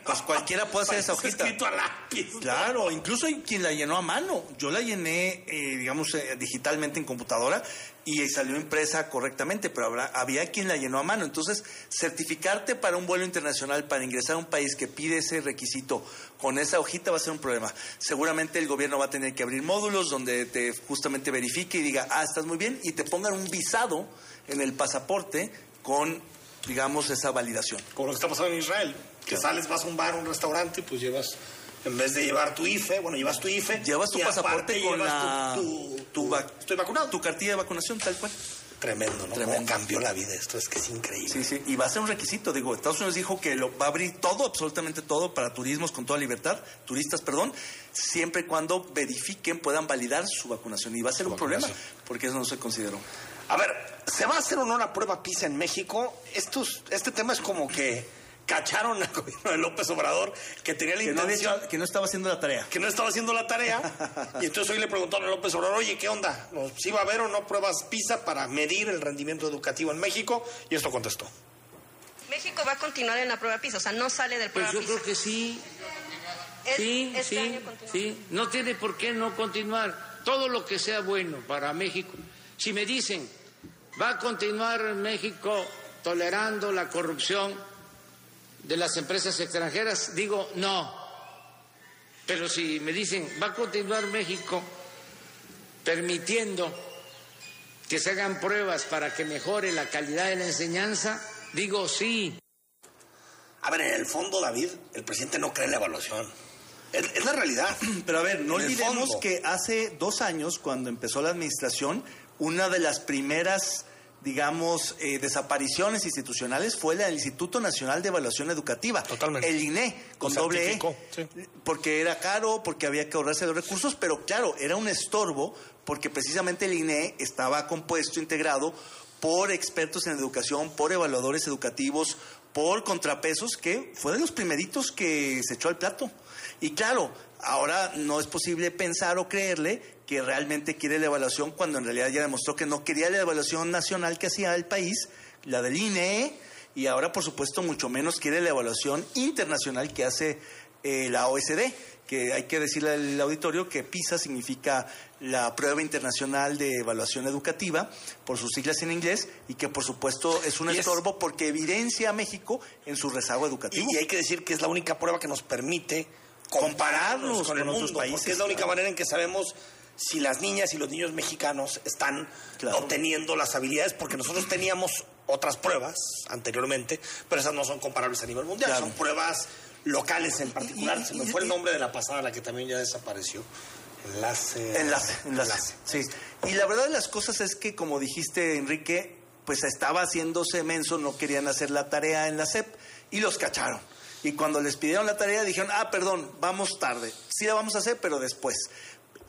pues cualquiera puede hacer esa hojita. escrito a lápiz. Claro, incluso hay quien la llenó a mano. Yo la llené, eh, digamos, eh, digitalmente en computadora y salió impresa correctamente, pero habrá- había quien la llenó a mano. Entonces, certificarte para un vuelo internacional, para ingresar a un país que pide ese requisito con esa hojita va a ser un problema. Seguramente el gobierno va a tener que abrir módulos donde te justamente verifique y diga, ah, estás muy bien, y te pongan un visado en el pasaporte con, digamos, esa validación. Como lo que está pasando en Israel. Que sales, vas a un bar, un restaurante, y pues llevas, en vez de llevar tu IFE, bueno, llevas tu IFE. Llevas tu y pasaporte con llevas la, tu, tu- Estoy vacunado. tu cartilla de vacunación, tal cual. Tremendo, ¿no? Tremendo. Cómo cambió la vida esto, es que es increíble. Sí, sí, y va a ser un requisito. Digo, Estados Unidos dijo que lo, va a abrir todo, absolutamente todo, para turismos con toda libertad, turistas, perdón, siempre y cuando verifiquen, puedan validar su vacunación. Y va a ser un problema, porque eso no se consideró. A ver, ¿se va a hacer o no la prueba PISA en México? Estos, este tema es como que cacharon al gobierno de López Obrador que tenía la Que no, intención... hecho- que no estaba haciendo la tarea. que no estaba haciendo la tarea. y entonces hoy le preguntaron a López Obrador, oye, ¿qué onda? ¿Si va a haber o no pruebas PISA para medir el rendimiento educativo en México? Y esto contestó. México va a continuar en la prueba PISA, o sea, no sale del Pues prueba yo PISA. creo que sí, Es- sí, este sí, sí. No tiene por qué no continuar. Todo lo que sea bueno para México. Si me dicen, va a continuar México tolerando la corrupción de las empresas extranjeras, digo no. Pero si me dicen, va a continuar México permitiendo que se hagan pruebas para que mejore la calidad de la enseñanza, digo sí. A ver, en el fondo, David, el presidente no cree en la evaluación. Es, es la realidad. Pero a ver, no olvidemos que hace dos años, cuando empezó la administración, una de las primeras, digamos, eh, desapariciones institucionales fue la del Instituto Nacional de Evaluación Educativa. Totalmente. El INE, con Lo doble E. Porque era caro, porque había que ahorrarse los recursos, pero claro, era un estorbo, porque precisamente el INE estaba compuesto, integrado por expertos en educación, por evaluadores educativos, por contrapesos, que fue de los primeritos que se echó al plato. Y claro, ahora no es posible pensar o creerle que realmente quiere la evaluación cuando en realidad ya demostró que no quería la evaluación nacional que hacía el país, la del INE, y ahora por supuesto mucho menos quiere la evaluación internacional que hace eh, la OSD, que hay que decirle al auditorio que PISA significa la prueba internacional de evaluación educativa, por sus siglas en inglés, y que por supuesto es un es- estorbo porque evidencia a México en su rezago educativo. Y, y hay que decir que es la única prueba que nos permite compararnos con, el con otros mundo, países, porque es la única claro. manera en que sabemos si las niñas y los niños mexicanos están obteniendo las habilidades, porque nosotros teníamos otras pruebas anteriormente, pero esas no son comparables a nivel mundial, Claro. son pruebas locales en particular. Se me fue el nombre de la pasada, la que también ya desapareció. Enlace. Enlace, enlace. Sí. Y la verdad de las cosas es que, como dijiste, Enrique, pues estaba haciéndose menso, no querían hacer la tarea en la SEP y los cacharon. Y cuando les pidieron la tarea dijeron, ah, perdón, vamos tarde. Sí la vamos a hacer, pero después.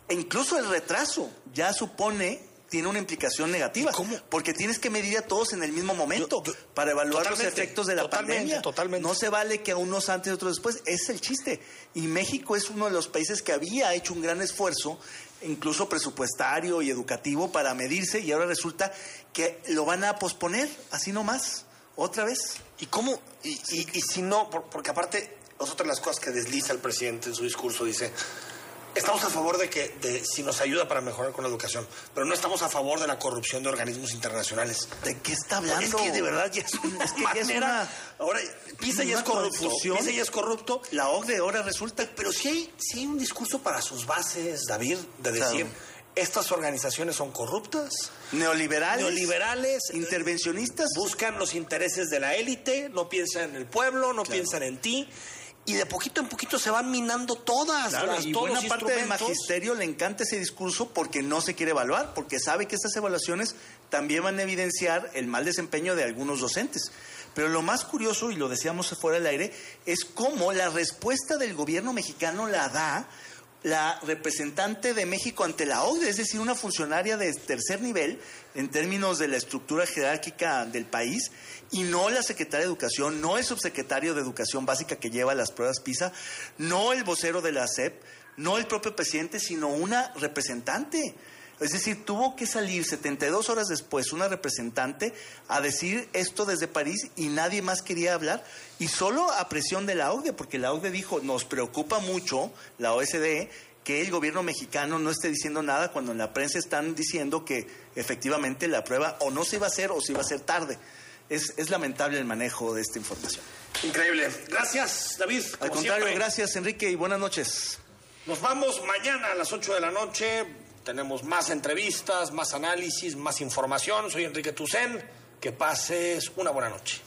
E incluso el retraso ya supone, tiene una implicación negativa. Porque tienes que medir a todos en el mismo momento para evaluar los efectos de la totalmente, pandemia. totalmente. No se vale que a unos antes y otros después. Es el chiste. Y México es uno de los países que había hecho un gran esfuerzo incluso presupuestario y educativo para medirse y ahora resulta que lo van a posponer, así nomás, otra vez. ¿Y cómo? Y, y- y si no, por- porque aparte, es otra de las cosas que desliza el presidente en su discurso, dice, estamos a favor de que, de, si nos ayuda para mejorar con la educación, pero no estamos a favor de la corrupción de organismos internacionales. ¿De qué está hablando? Es que de verdad ya es una Es que ya es manera- una- Ahora, PISA ya es corrupto. PISA ya es corrupto. La OCDE ahora resulta... Pero si hay, sí hay un discurso para sus bases, David, de decir, Claro. estas organizaciones son corruptas, Neoliberales. neoliberales, Intervencionistas. buscan los intereses de la élite, no piensan en el pueblo, no piensan en ti. Y de poquito en poquito se van minando todas Claro, las y todos buena los parte del magisterio le encanta ese discurso porque no se quiere evaluar, porque sabe que estas evaluaciones también van a evidenciar el mal desempeño de algunos docentes. Pero lo más curioso, y lo decíamos fuera del aire, es cómo la respuesta del gobierno mexicano la da la representante de México ante la OCDE, es decir, una funcionaria de tercer nivel en términos de la estructura jerárquica del país, y no la secretaria de Educación, no el subsecretario de Educación Básica que lleva las pruebas PISA, no el vocero de la SEP, no el propio presidente, sino una representante. Es decir, tuvo que salir 72 horas después una representante a decir esto desde París y nadie más quería hablar y solo a presión de la OCDE, porque la OCDE dijo, nos preocupa mucho, la OSDE, que el gobierno mexicano no esté diciendo nada cuando en la prensa están diciendo que efectivamente la prueba o no se iba a hacer o se iba a hacer tarde. Es, es lamentable el manejo de esta información. Increíble. Gracias, David. Al contrario, siempre. gracias Enrique y buenas noches. Nos vamos mañana a las 8 de la noche. Tenemos más entrevistas, más análisis, más información. Soy Enrique Tucen. Que pases una buena noche.